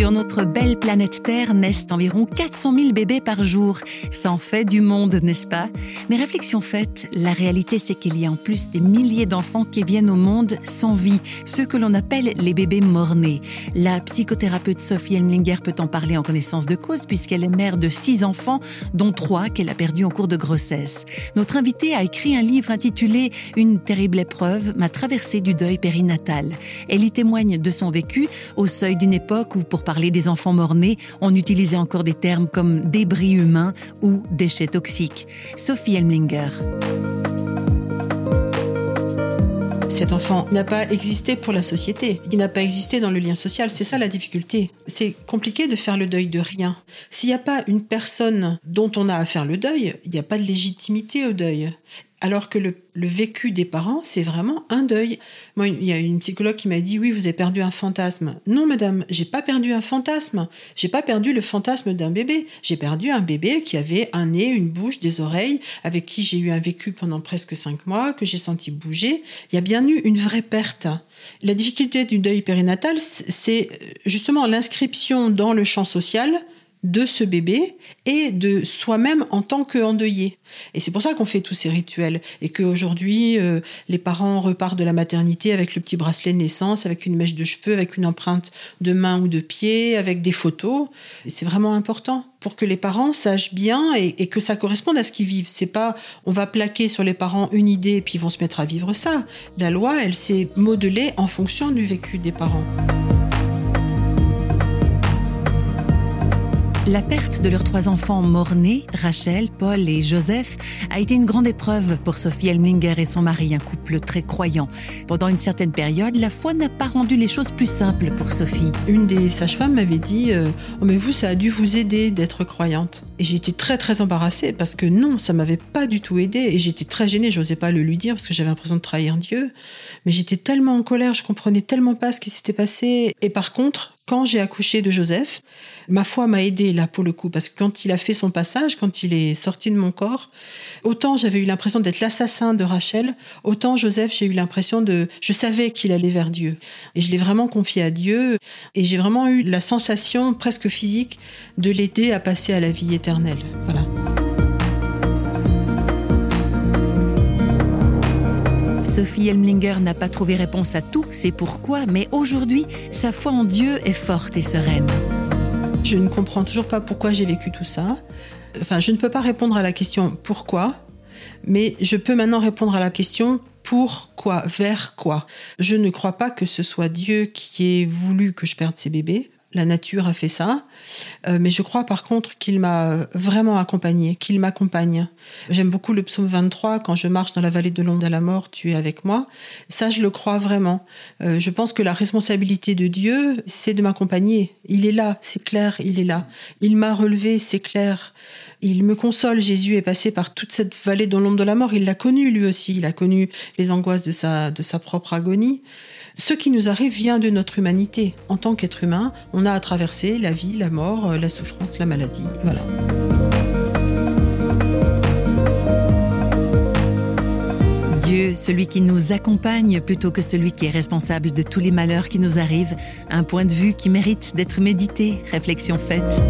Sur notre belle planète Terre naissent environ 400 000 bébés par jour. Ça en fait du monde, n'est-ce pas? Mais réflexion faite, la réalité c'est qu'il y a en plus des milliers d'enfants qui viennent au monde sans vie, ceux que l'on appelle les bébés morts-nés. La psychothérapeute Sophie Elmlinger peut en parler en connaissance de cause puisqu'elle est mère de six enfants, dont trois qu'elle a perdus en cours de grossesse. Notre invitée a écrit un livre intitulé Une terrible épreuve, ma traversée du deuil périnatal. Elle y témoigne de son vécu au seuil d'une époque où, pour parler des enfants morts-nés, on utilisait encore des termes comme débris humains ou déchets toxiques. Sophie Elmlinger. Cet enfant n'a pas existé pour la société, il n'a pas existé dans le lien social, c'est ça la difficulté. C'est compliqué de faire le deuil de rien. S'il n'y a pas une personne dont on a à faire le deuil, il n'y a pas de légitimité au deuil. Alors que le, vécu des parents, c'est vraiment un deuil. Moi, il y a une psychologue qui m'a dit oui, vous avez perdu un fantasme. Non, madame, j'ai pas perdu un fantasme. J'ai pas perdu le fantasme d'un bébé. J'ai perdu un bébé qui avait un nez, une bouche, des oreilles, avec qui j'ai eu un vécu pendant presque cinq mois, que j'ai senti bouger. Il y a bien eu une vraie perte. La difficulté du deuil périnatal, c'est justement l'inscription dans le champ social de ce bébé et de soi-même en tant qu'endeuillé. Et c'est pour ça qu'on fait tous ces rituels et qu'aujourd'hui, euh, les parents repartent de la maternité avec le petit bracelet de naissance, avec une mèche de cheveux, avec une empreinte de main ou de pied, avec des photos. c'est vraiment important pour que les parents sachent bien et, et que ça corresponde à ce qu'ils vivent. C'est pas on va plaquer sur les parents une idée et puis ils vont se mettre à vivre ça. La loi, elle s'est modelée en fonction du vécu des parents. La perte de leurs trois enfants morts-nés, Rachel, Paul et Joseph, a été une grande épreuve pour Sophie Elminger et son mari, un couple très croyant. Pendant une certaine période, la foi n'a pas rendu les choses plus simples pour Sophie. Une des sages-femmes m'avait dit euh, oh, mais vous, ça a dû vous aider d'être croyante. Et j'étais très très embarrassée parce que non, ça m'avait pas du tout aidé. Et j'étais très gênée, j'osais pas le lui dire parce que j'avais l'impression de trahir Dieu. Mais j'étais tellement en colère, je comprenais tellement pas ce qui s'était passé. Et par contre, quand j'ai accouché de Joseph, ma foi m'a aidé là pour le coup, parce que quand il a fait son passage, quand il est sorti de mon corps, autant j'avais eu l'impression d'être l'assassin de Rachel, autant Joseph, j'ai eu l'impression de... Je savais qu'il allait vers Dieu. Et je l'ai vraiment confié à Dieu, et j'ai vraiment eu la sensation presque physique de l'aider à passer à la vie éternelle. Voilà. Sophie Elmlinger n'a pas trouvé réponse à tout, c'est pourquoi, mais aujourd'hui, sa foi en Dieu est forte et sereine. Je ne comprends toujours pas pourquoi j'ai vécu tout ça. Enfin, je ne peux pas répondre à la question pourquoi, mais je peux maintenant répondre à la question pourquoi, vers quoi. Je ne crois pas que ce soit Dieu qui ait voulu que je perde ces bébés la nature a fait ça. Euh, mais je crois par contre qu'il m'a vraiment accompagné, qu'il m'accompagne. J'aime beaucoup le psaume 23, quand je marche dans la vallée de l'ombre de la mort, tu es avec moi. Ça, je le crois vraiment. Euh, je pense que la responsabilité de Dieu, c'est de m'accompagner. Il est là, c'est clair, il est là. Il m'a relevé, c'est clair. Il me console, Jésus est passé par toute cette vallée dans l'ombre de la mort, il l'a connu lui aussi, il a connu les angoisses de sa, de sa propre agonie. Ce qui nous arrive vient de notre humanité. En tant qu'être humain, on a à traverser la vie, la mort, euh, la souffrance, la maladie. Voilà. Dieu, celui qui nous accompagne plutôt que celui qui est responsable de tous les malheurs qui nous arrivent, un point de vue qui mérite d'être médité, réflexion faite.